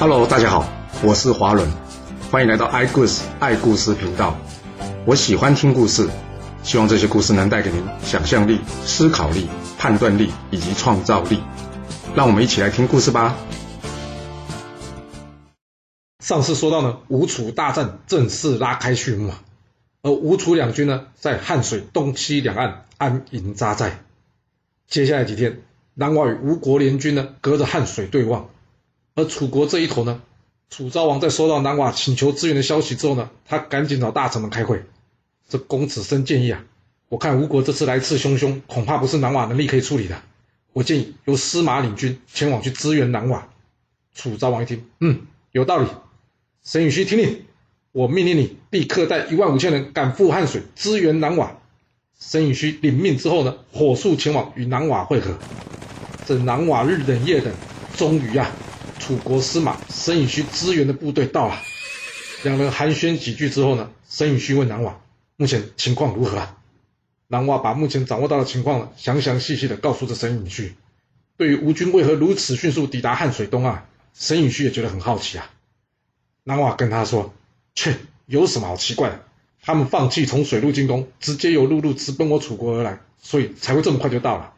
Hello，大家好，我是华伦，欢迎来到爱故事爱故事频道。我喜欢听故事，希望这些故事能带给您想象力、思考力、判断力以及创造力。让我们一起来听故事吧。上次说到呢，吴楚大战正式拉开序幕，而吴楚两军呢，在汉水东西两岸安营扎寨。接下来几天，南瓦与吴国联军呢，隔着汉水对望。而楚国这一头呢，楚昭王在收到南瓦请求支援的消息之后呢，他赶紧找大臣们开会。这公子申建议啊，我看吴国这次来势汹汹，恐怕不是南瓦能力可以处理的。我建议由司马领军前往去支援南瓦。楚昭王一听，嗯，有道理。申允胥听令，我命令你立刻带一万五千人赶赴汉水支援南瓦。申允胥领命之后呢，火速前往与南瓦会合。这南瓦日等夜等，终于啊。楚国司马申允胥支援的部队到了，两人寒暄几句之后呢，申允胥问南瓦：“目前情况如何啊？”南瓦把目前掌握到的情况呢，详详细细的告诉着申允胥。对于吴军为何如此迅速抵达汉水东岸，申允胥也觉得很好奇啊。南瓦跟他说：“切，有什么好奇怪的？他们放弃从水路进攻，直接由陆路直奔我楚国而来，所以才会这么快就到了。”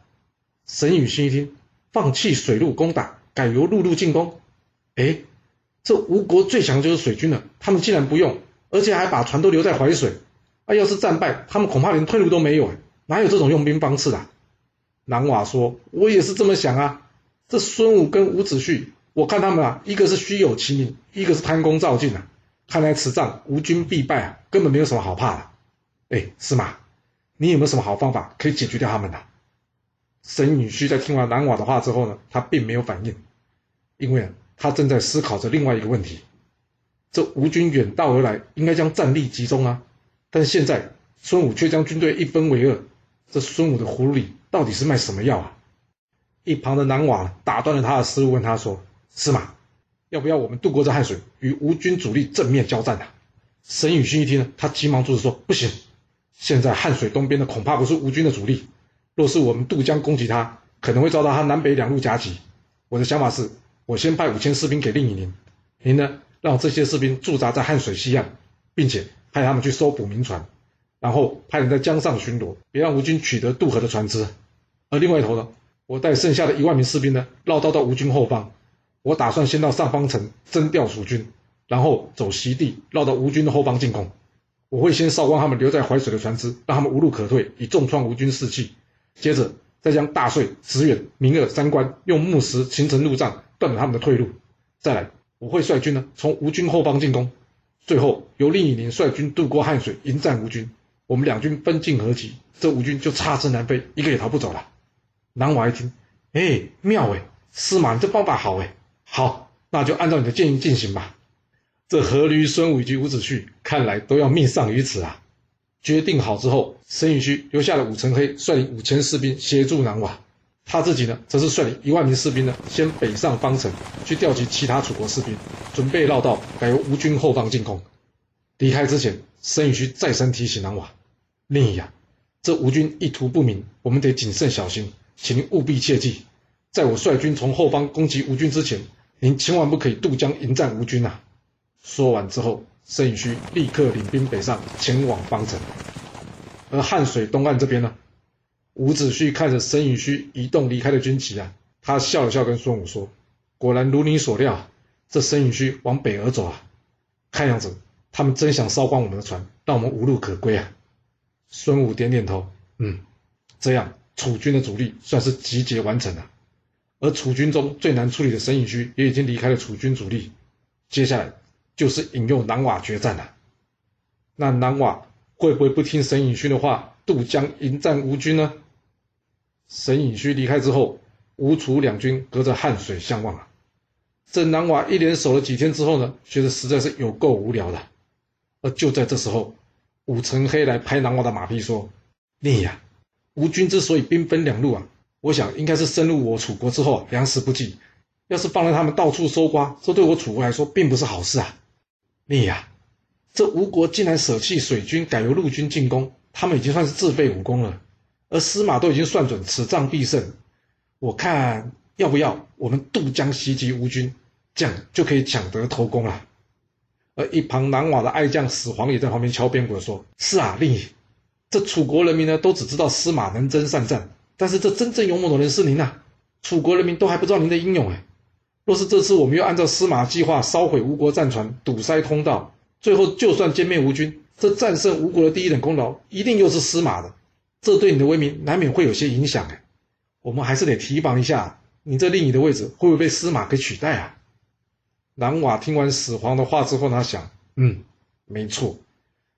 申允胥一听，放弃水路攻打，改由陆路进攻。哎，这吴国最强就是水军了，他们竟然不用，而且还把船都留在淮水。啊，要是战败，他们恐怕连退路都没有，哪有这种用兵方式啊？南瓦说：“我也是这么想啊。这孙武跟伍子胥，我看他们啊，一个是虚有其名，一个是贪功造进啊。看来此仗吴军必败啊，根本没有什么好怕的。哎，司马，你有没有什么好方法可以解决掉他们呢？”沈允胥在听完南瓦的话之后呢，他并没有反应，因为啊。他正在思考着另外一个问题：这吴军远道而来，应该将战力集中啊。但现在孙武却将军队一分为二，这孙武的葫芦里到底是卖什么药啊？一旁的南瓦打断了他的思路，问他说：“司马，要不要我们渡过这汉水，与吴军主力正面交战啊？”申允胥一听呢，他急忙阻止说：“不行，现在汉水东边的恐怕不是吴军的主力，若是我们渡江攻击他，可能会遭到他南北两路夹击。我的想法是。”我先派五千士兵给令尹您，您呢，让这些士兵驻扎在汉水西岸，并且派他们去搜捕民船，然后派人在江上巡逻，别让吴军取得渡河的船只。而另外一头呢，我带剩下的一万名士兵呢，绕道到吴军后方。我打算先到上方城征调蜀军，然后走西地绕到吴军的后方进攻。我会先烧光他们留在淮水的船只，让他们无路可退，以重创吴军士气。接着再将大遂、驰远、明二三关用木石形成路障。断了他们的退路，再来，我会率军呢从吴军后方进攻，最后由令尹您率军渡过汉水迎战吴军，我们两军分进合击，这吴军就插翅难飞，一个也逃不走了。南瓦一听，哎，妙哎，司马你这方法好哎，好，那就按照你的建议进行吧。这阖闾孙武以及伍子胥看来都要命丧于此啊。决定好之后，申允胥留下了武成黑率领五千士兵协助南瓦。他自己呢，则是率领一万名士兵呢，先北上方城，去调集其他楚国士兵，准备绕道改由吴军后方进攻。离开之前，申允胥再三提醒南瓦：“令尹呀，这吴军意图不明，我们得谨慎小心，请您务必切记，在我率军从后方攻击吴军之前，您千万不可以渡江迎战吴军啊！”说完之后，申允胥立刻领兵北上，前往方城。而汉水东岸这边呢？伍子胥看着申允胥移动离开的军旗啊，他笑了笑，跟孙武说：“果然如你所料，这申允胥往北而走啊。看样子他们真想烧光我们的船，让我们无路可归啊。”孙武点点头，嗯，这样楚军的主力算是集结完成了。而楚军中最难处理的申允胥也已经离开了楚军主力，接下来就是引诱南瓦决战了。那南瓦会不会不听沈尹勋的话？渡江迎战吴军呢？沈尹勋离开之后，吴楚两军隔着汉水相望啊。这南瓦一连守了几天之后呢，觉得实在是有够无聊的。而就在这时候，武成黑来拍南瓦的马屁说：“你呀，吴军之所以兵分两路啊，我想应该是深入我楚国之后粮食不济。要是放任他们到处搜刮，这对我楚国来说并不是好事啊。你呀，这吴国竟然舍弃水军，改由陆军进攻。”他们已经算是自废武功了，而司马都已经算准此仗必胜，我看要不要我们渡江袭击吴军，这样就可以抢得头功了。而一旁南瓦的爱将始皇也在旁边敲边鼓说：“是啊，令尹，这楚国人民呢，都只知道司马能征善战，但是这真正勇猛的人是您呐、楚国人民都还不知道您的英勇哎。若是这次我们又按照司马计划烧毁吴国战船，堵塞通道，最后就算歼灭吴军，这战胜吴国的第一等功劳一定又是司马的，这对你的威名难免会有些影响哎。我们还是得提防一下，你这令尹的位置会不会被司马给取代啊？”南瓦听完始皇的话之后，他想，嗯，没错，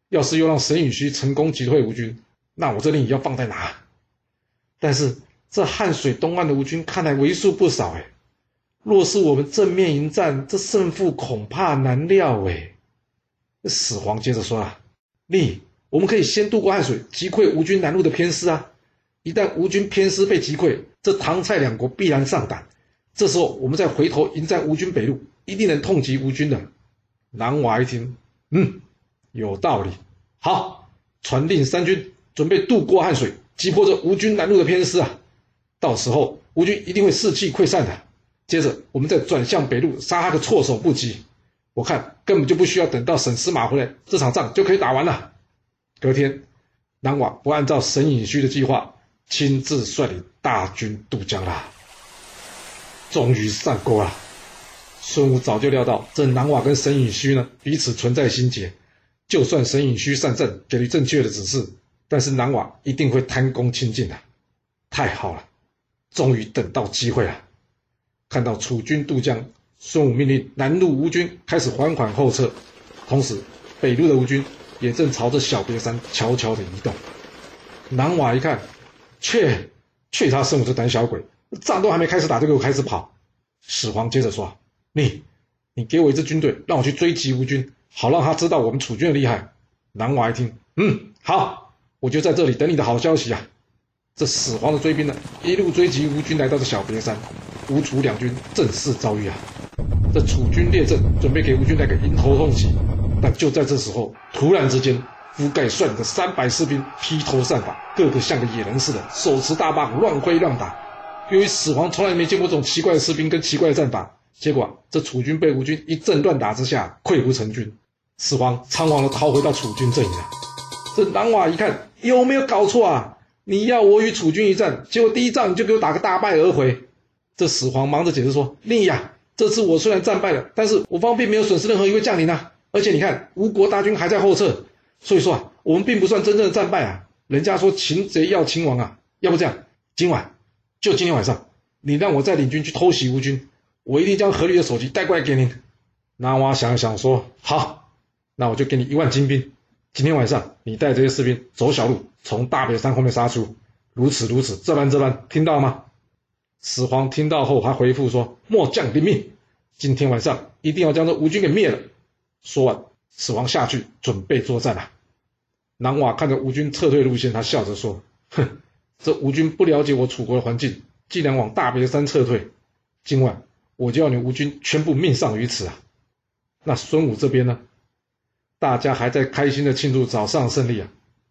要是又让沈尹须成功击退吴军，那我这令尹要放在哪？但是这汉水东岸的吴军看来为数不少，哎，若是我们正面迎战，这胜负恐怕难料，哎。始皇接着说啊，令尹，我们可以先渡过汉水，击溃吴军南路的偏师啊。一旦吴军偏师被击溃，这唐蔡两国必然上胆，这时候我们再回头迎战吴军北路。一定能痛击吴军的。南娃一听，嗯，有道理。好，传令三军准备渡过汉水，击破这吴军南路的偏师啊！到时候吴军一定会士气溃散的。接着我们再转向北路，杀他个措手不及。我看根本就不需要等到沈司马回来，这场仗就可以打完了。隔天，南瓦不按照沈尹虚的计划，亲自率领大军渡江了。终于上钩了。孙武早就料到这南瓦跟沈尹虚呢彼此存在心结，就算沈尹虚上阵给予正确的指示，但是南瓦一定会贪功亲近的。太好了，终于等到机会了。看到楚军渡江，孙武命令南路吴军开始缓缓后撤，同时北路的吴军也正朝着小别山悄悄的移动。南瓦一看，切，去他孙武这胆小鬼，战都还没开始打就给我开始跑。始皇接着说。你，你给我一支军队，让我去追击吴军，好让他知道我们楚军的厉害。南瓦一听，嗯，好，我就在这里等你的好消息啊。这始皇的追兵呢，一路追击吴军，来到这小别山，吴楚两军正式遭遇啊。这楚军列阵，准备给吴军来个迎头痛击。但就在这时候，突然之间，夫盖率领的三百士兵披头散发，个个像个野人似的，手持大棒乱挥乱打。由于始皇从来没见过这种奇怪的士兵跟奇怪的战法。结果，这楚军被吴军一阵乱打之下溃不成军，始皇仓皇的逃回到楚军阵营了。这南瓦一看，有没有搞错啊？你要我与楚军一战，结果第一仗你就给我打个大败而回。这始皇忙着解释说：“令尹啊，这次我虽然战败了，但是我方并没有损失任何一位将领啊。而且你看，吴国大军还在后撤，所以说啊，我们并不算真正的战败啊。人家说擒贼要擒王啊，要不这样，今晚就今天晚上，你让我再领军去偷袭吴军。”我一定将阖閭的首级带过来给您。南娃想了想说：“好，那我就给你一万精兵。今天晚上你带这些士兵走小路，从大别山后面杀出。如此如此，这般这般，听到了吗？”始皇听到后还回复说：“末将领命。今天晚上一定要将这吴军给灭了。”说完，始皇下去准备作战了。南瓦看着吴军撤退路线，他笑着说：“哼，这吴军不了解我楚国的环境，竟然往大别山撤退。今晚。”我就要你吴军全部命丧于此啊！那孙武这边呢？大家还在开心的庆祝早上胜利啊，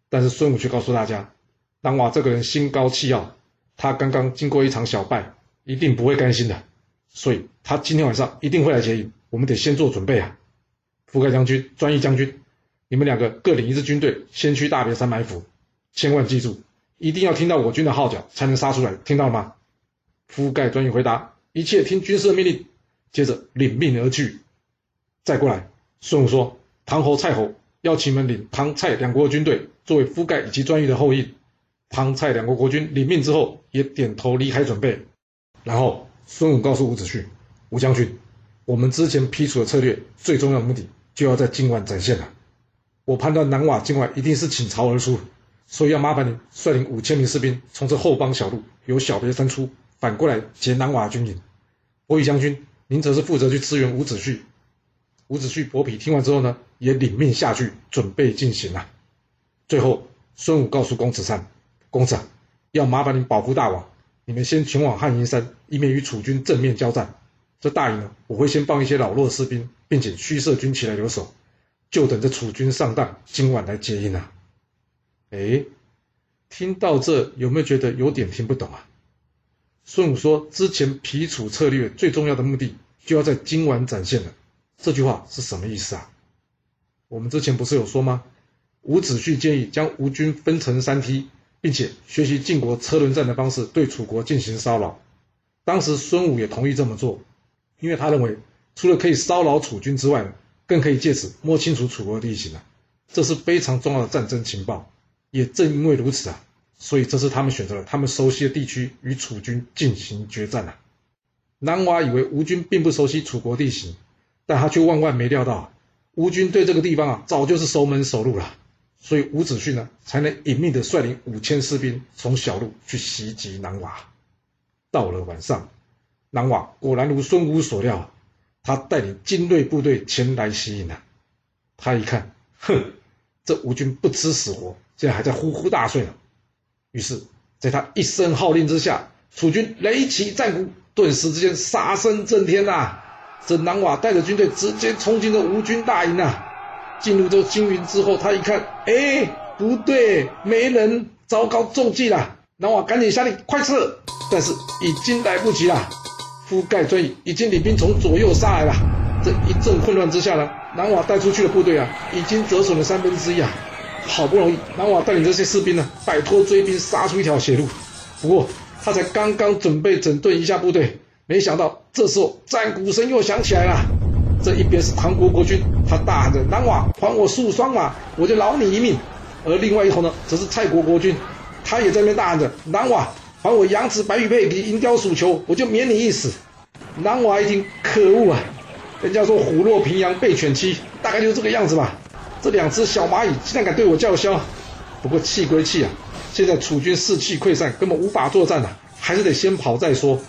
但是孙武却告诉大家，南瓦这个人心高气傲，他刚刚经过一场小败，一定不会甘心的，所以他今天晚上一定会来接应，我们得先做准备啊！覆盖将军、专一将军，你们两个各领一支军队，先去大别山埋伏，千万记住，一定要听到我军的号角才能杀出来，听到了吗？覆盖、专一回答。一切听军师的命令，接着领命而去。再过来，孙武说：“唐侯、蔡侯邀请你们领唐、蔡两国的军队，作为覆盖以及专一的后应。”唐、蔡两国国君领命之后，也点头离开准备。然后，孙武告诉伍子胥：“伍将军，我们之前批出的策略，最重要的目的就要在今晚展现了。我判断南瓦今晚一定是倾巢而出，所以要麻烦你率领五千名士兵，从这后方小路由小别山出。”反过来劫南瓦军营，伯嚭将军，您则是负责去支援伍子胥。伍子胥伯嚭听完之后呢，也领命下去准备进行了。最后，孙武告诉公子瓲：“公子，要麻烦您保护大王，你们先前往汉阴山，以免与楚军正面交战。这大营呢，我会先放一些老弱士兵，并且虚设军旗来留守，就等着楚军上当，今晚来接应啊。”哎，听到这有没有觉得有点听不懂啊？孙武说：“之前皮楚策略最重要的目的，就要在今晚展现了。这句话是什么意思啊？我们之前不是有说吗？伍子胥建议将吴军分成三梯，并且学习晋国车轮战的方式对楚国进行骚扰。当时孙武也同意这么做，因为他认为除了可以骚扰楚军之外，更可以借此摸清楚楚国的地形啊，这是非常重要的战争情报。也正因为如此啊，所以这是他们选择了他们熟悉的地区与楚军进行决战啊。南娃以为吴军并不熟悉楚国地形，但他却万万没料到，吴军对这个地方啊早就是熟门熟路了。所以伍子胥呢，才能隐秘地率领五千士兵从小路去袭击南瓦。到了晚上，南瓦果然如孙武所料，他带领精锐部队前来袭营了。他一看，哼，这吴军不知死活，竟然还在呼呼大睡呢。于是，在他一声号令之下，楚军擂起战鼓，顿时之间杀声震天呐、这南瓦带着军队直接冲进了吴军大营啊！进入这个军营之后，他一看，哎，不对，没人，糟糕，中计了！南瓦赶紧下令，快撤！但是已经来不及了，覆盖追已经领兵从左右杀来了。这一阵混乱之下呢，南瓦带出去的部队啊，已经折损了三分之一啊。好不容易，南瓦带领这些士兵呢，摆脱追兵，杀出一条血路。不过，他才刚刚准备整顿一下部队，没想到这时候战鼓声又响起来了。这一边是唐国国君，他大喊着：“南瓦，还我数双马，我就饶你一命。”而另外一头呢，则是蔡国国君，他也在那边大喊着：“南瓦，还我羊脂白玉佩与银雕鼠裘，我就免你一死。”南瓦一听，可恶啊！人家说虎落平阳被犬欺，大概就是这个样子吧。这两只小蚂蚁竟然敢对我叫嚣！不过气归气啊，现在楚军士气溃散，根本无法作战啊，还是得先跑再说。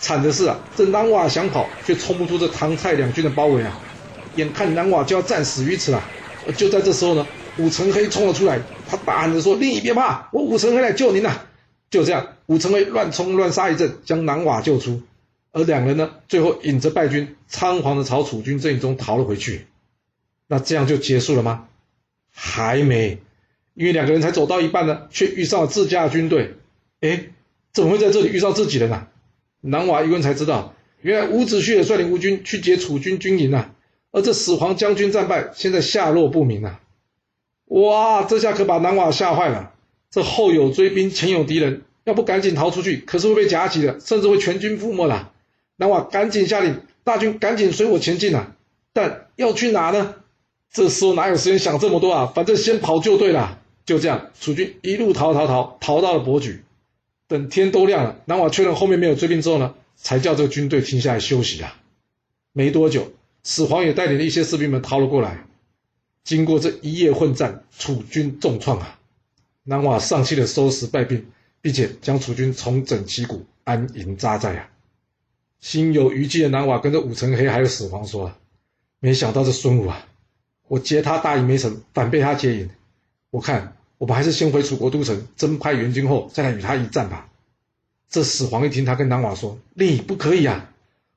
惨的是啊，这南瓦想跑，却冲不出这唐蔡两军的包围啊！眼看南瓦就要战死于此了，就在这时候呢，武成黑冲了出来，他大喊着说：“另一边怕，我武成黑来救您呐、！”就这样，武成黑乱冲乱杀一阵，将南瓦救出，而两人呢，最后引着败军，仓皇的朝楚军阵营中逃了回去。那这样就结束了吗？还没，因为两个人才走到一半呢，却遇上了自家的军队。哎，怎么会在这里遇上自己人呢、啊？南瓦一问才知道，原来伍子胥也率领吴军去劫楚军军营啊，而这始皇将军战败，现在下落不明啊！哇，这下可把南瓦吓坏了。这后有追兵，前有敌人，要不赶紧逃出去，可是会被夹击的，甚至会全军覆没了。南瓦赶紧下令，大军赶紧随我前进啊！但要去哪呢？这时候哪有时间想这么多啊？反正先跑就对了。就这样，楚军一路逃逃逃，逃到了伯举。等天都亮了，南瓦确认后面没有追兵之后呢，才叫这个军队停下来休息啊。没多久，始皇也带领了一些士兵们逃了过来。经过这一夜混战，楚军重创啊！南瓦丧气的收拾败兵，并且将楚军重整旗鼓，安营扎寨啊。心有余悸的南瓦跟着武成黑还有始皇说：“啊没想到这孙武啊，我劫他大营没成，反被他劫营。我看。”我们还是先回楚国都城，征派援军后再来与他一战吧。这始皇一听，他跟南瓦说：“你不可以啊！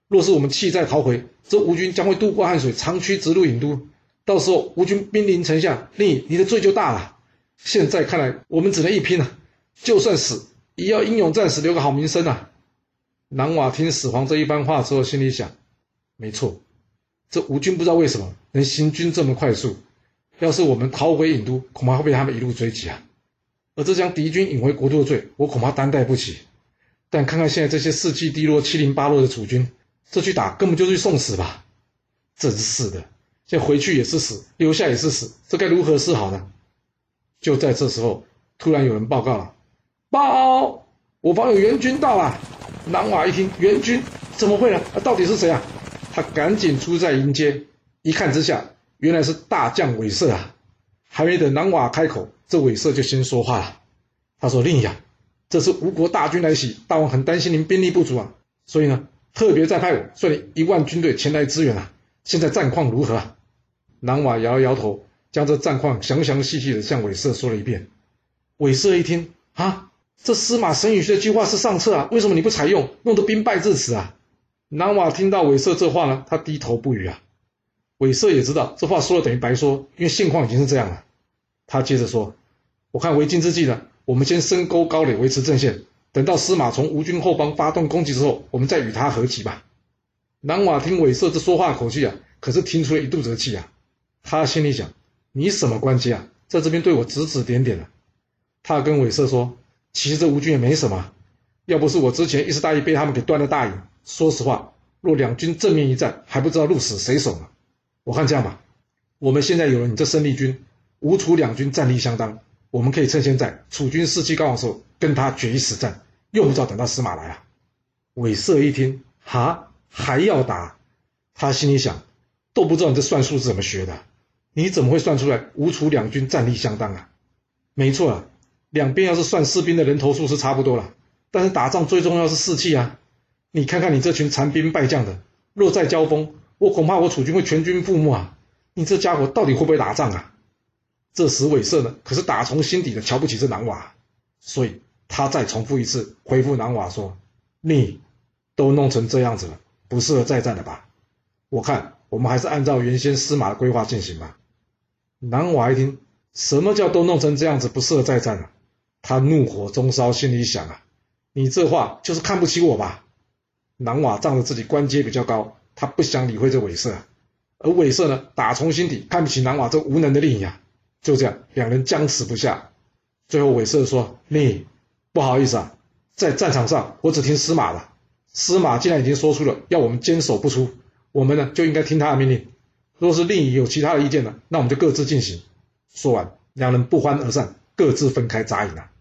若是我们弃寨逃回，这吴军将会渡过汉水，长驱直入郢都。到时候吴军兵临城下，你你的罪就大了。现在看来，我们只能一拼了。就算死，也要英勇战死，留个好名声啊！”南瓦听始皇这一番话之后，心里想：没错，这吴军不知道为什么能行军这么快速。要是我们逃回郢都，恐怕会被他们一路追击啊！而这将敌军引回国都的罪，我恐怕担待不起。但看看现在这些士气低落、七零八落的楚军，这去打根本就是去送死吧？真是的，现在回去也是死，留下也是死，这该如何是好呢？就在这时候，突然有人报告了：“报，我方有援军到了！”南瓦一听，援军怎么会呢？到底是谁啊？他赶紧出寨迎接，一看之下。原来是大将韦色啊！还没等南瓦开口，这韦色就先说话了。他说：“令尹，这是吴国大军来袭，大王很担心您兵力不足啊，所以呢，特别再派我率领一万军队前来支援啊。现在战况如何啊？”南瓦摇摇头，将这战况详详细细的向韦色说了一遍。韦色一听啊，这司马沈宇的计划是上策啊，为什么你不采用，弄得兵败至此啊？南瓦听到韦色这话呢，他低头不语啊。韦色也知道这话说了等于白说，因为现况已经是这样了。他接着说：“我看为今之计呢，我们先深沟高垒维持阵线，等到司马从吴军后方发动攻击之后，我们再与他合击吧。”南瓦听韦色这说话口气啊，可是听出了一肚子气啊。他心里想：你什么关系啊，在这边对我指指点点的？他跟韦色说：其实这吴军也没什么，要不是我之前一时大意被他们给断了大营，说实话，若两军正面一战，还不知道鹿死谁手呢。我看这样吧，我们现在有了你这生力军，吴楚两军战力相当，我们可以趁现在楚军士气高昂的时候，跟他决一死战，用不着等到司马来啊。韦色一听，哈，还要打？他心里想，都不知道你这算术是怎么学的，你怎么会算出来吴楚两军战力相当啊？没错啊，两边要是算士兵的人头数是差不多了，但是打仗最重要是士气啊。你看看你这群残兵败将的，若再交锋，我恐怕我楚军会全军覆没啊！你这家伙到底会不会打仗啊？这时韦色呢，可是打从心底的瞧不起这南瓦，所以他再重复一次回复南瓦说。你都弄成这样子了，不适合再战了吧？我看我们还是按照原先司马的规划进行吧。南瓦一听，什么叫都弄成这样子，不适合再战了？他怒火中烧，心里想啊，你这话就是看不起我吧？南瓦仗着自己官阶比较高，他不想理会这韦色，而韦色呢，打从心底看不起南瓦这无能的令尹啊。就这样，两人僵持不下。最后韦色说：“令尹不好意思啊。”在战场上，我只听司马的。司马既然已经说出了要我们坚守不出，我们呢就应该听他的命令。若是令尹有其他的意见呢，那我们就各自进行。说完，两人不欢而散，各自分开扎营了。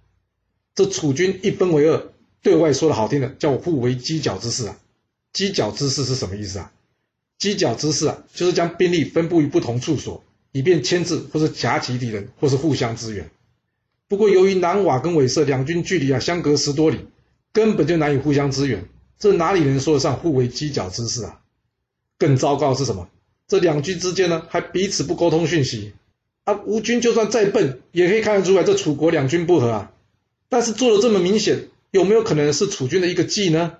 这楚军一分为二，对外说的好听的叫互为犄角之势啊。犄角之势是什么意思啊？犄角之势啊，就是将兵力分布于不同处所，以便牵制或是夹击敌人，或是互相支援。不过，由于南瓦跟韦色两军距离啊相隔十多里，根本就难以互相支援，这哪里能说得上互为犄角之势啊？更糟糕的是什么？这两军之间呢还彼此不沟通讯息啊！吴军就算再笨，也可以看得出来这楚国两军不和啊。但是做的这么明显，有没有可能是楚军的一个计呢？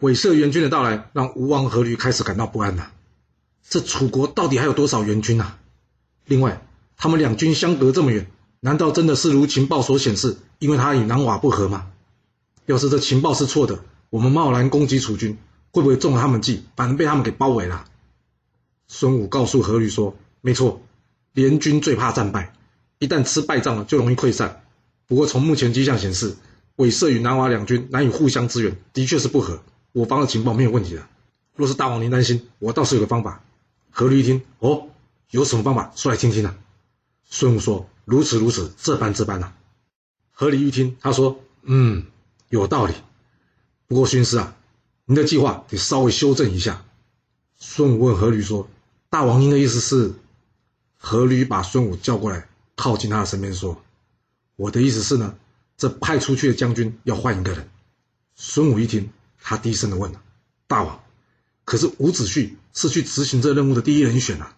韦色援军的到来，让吴王阖闾开始感到不安了。这楚国到底还有多少援军啊？另外，他们两军相隔这么远。难道真的是如情报所显示，因为他与南瓦不和吗？要是这情报是错的，我们贸然攻击楚军，会不会中了他们计，反而被他们给包围了？孙武告诉阖闾说：“没错，联军最怕战败，一旦吃败仗了，就容易溃散。不过从目前迹象显示，韦色与南瓦两军难以互相支援，的确是不和。我方的情报没有问题的。若是大王您担心，我倒是有个方法。”阖閭一听，哦，有什么方法？说来听听呢？孙武说。如此如此，这般这般呐、啊。阖閭一听，他说：“嗯，有道理。不过军师啊，您的计划得稍微修正一下。”孙武问阖閭说：“大王，您的意思是？”阖閭把孙武叫过来，靠近他的身边说：“我的意思是呢，这派出去的将军要换一个人。”孙武一听，他低声的问：“大王，可是伍子胥是去执行这任务的第一人选啊？”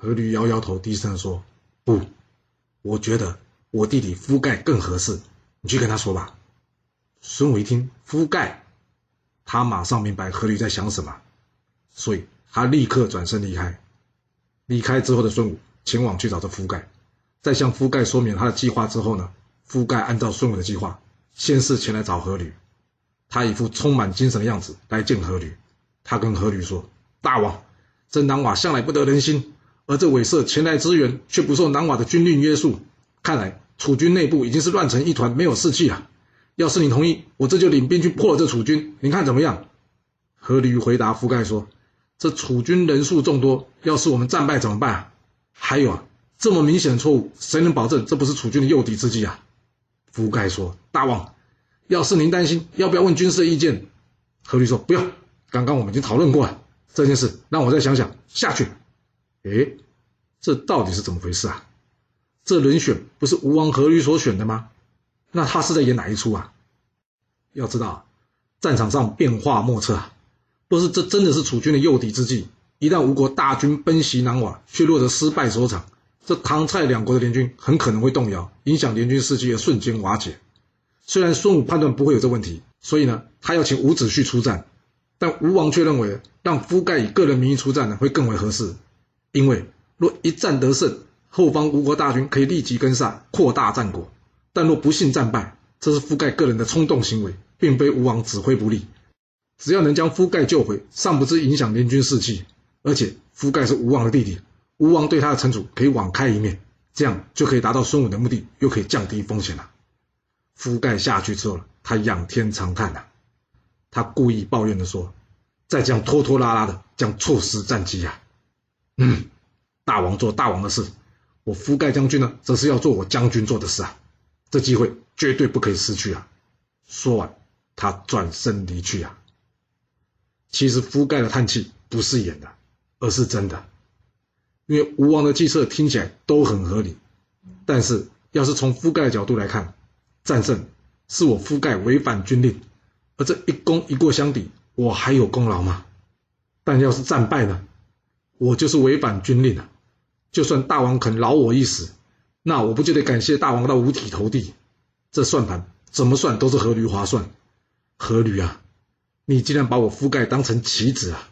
阖闾摇摇头，低声的说：“不。”我觉得我弟弟夫盖更合适，你去跟他说吧。孙武一听夫盖，他马上明白阖闾在想什么，所以他立刻转身离开。离开之后的孙武前往去找这夫盖，在向夫盖说明他的计划之后呢，夫盖按照孙武的计划，先是前来找阖闾，他一副充满精神的样子来见阖閭。他跟阖閭说：“大王，这南瓦向来不得人心。”而这韦色前来支援，却不受南瓦的军令约束，看来楚军内部已经是乱成一团，没有士气啊！要是你同意，我这就领兵去破这楚军，你看怎么样？阖閭回答夫盖说：“这楚军人数众多，要是我们战败怎么办啊？还有啊，这么明显的错误，谁能保证这不是楚军的诱敌之计啊？”夫盖说：“大王，要是您担心，要不要问军师的意见？”何律说：“不要，刚刚我们已经讨论过了这件事，让我再想想，下去。”哎，这到底是怎么回事啊？这人选不是吴王阖閭所选的吗？那他是在演哪一出啊？要知道，战场上变化莫测啊。若是这真的是楚军的诱敌之计，一旦吴国大军奔袭南瓦，却落得失败收场，这唐蔡两国的联军很可能会动摇，影响联军士气而瞬间瓦解。虽然孙武判断不会有这问题，所以呢，他要请伍子胥出战，但吴王却认为让夫盖以个人名义出战呢，会更为合适。因为若一战得胜，后方吴国大军可以立即跟上，扩大战果；但若不幸战败，这是夫盖个人的冲动行为，并非吴王指挥不力。只要能将夫盖救回，尚不至影响联军士气。而且夫盖是吴王的弟弟，吴王对他的惩处可以网开一面，这样就可以达到孙武的目的，又可以降低风险了。覆盖下去之后，他仰天长叹呐，他故意抱怨的说：“再这样拖拖拉拉的，将错失战机呀。”嗯，大王做大王的事，我覆盖将军呢，则是要做我将军做的事啊。这机会绝对不可以失去啊！说完，他转身离去啊。其实覆盖的叹气不是演的。而是真的，因为吴王的计策听起来都很合理，但是要是从覆盖的角度来看，战胜是我覆盖违反军令，而这一功一过相抵，我还有功劳吗？但要是战败呢？我就是违反军令了，就算大王肯饶我一死，那我不就得感谢大王到五体投地？这算盘怎么算都是阖閭划算，阖閭啊，你竟然把我覆盖当成棋子啊！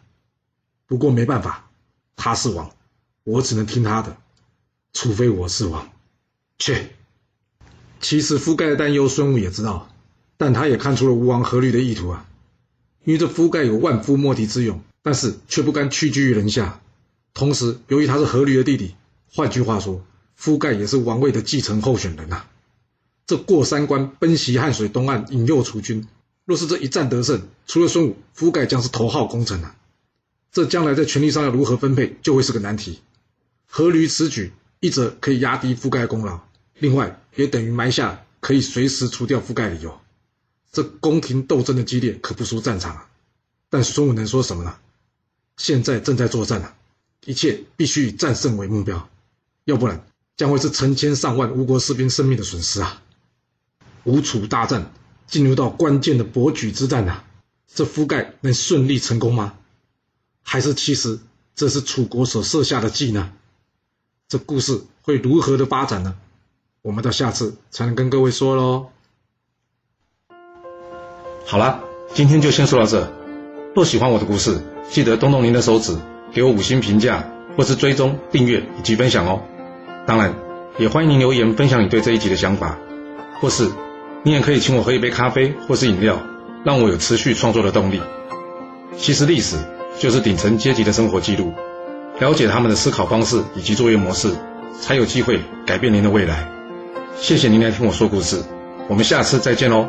不过没办法，他是王，我只能听他的，除非我是王。切，其实夫盖的担忧，孙武也知道，但他也看出了吴王阖闾的意图啊。因为这夫盖有万夫莫敌之勇，但是却不甘屈居于人下。同时，由于他是阖闾的弟弟，换句话说，夫盖也是王位的继承候选人呐、这过三关，奔袭汉水东岸，引诱楚军。若是这一战得胜，除了孙武，夫盖将是头号功臣啊。这将来在权力上要如何分配，就会是个难题。阖闾此举，一则可以压低夫盖功劳，另外也等于埋下可以随时除掉覆盖的理由。这宫廷斗争的激烈可不输战场啊！但孙武能说什么呢？现在正在作战啊，一切必须以战胜为目标，要不然将会是成千上万吴国士兵生命的损失啊！吴楚大战进入到关键的博举之战啊，这覆盖能顺利成功吗？还是其实这是楚国所设下的计呢？这故事会如何的发展呢？我们到下次才能跟各位说喽。好了，今天就先说到这。若喜欢我的故事，记得动动您的手指，给我五星评价，或是追踪、订阅以及分享哦。当然，也欢迎您留言分享你对这一集的想法，或是你也可以请我喝一杯咖啡或是饮料，让我有持续创作的动力。其实历史。就是顶层阶级的生活记录，了解他们的思考方式以及作业模式，才有机会改变您的未来。谢谢您来听我说故事，我们下次再见喽。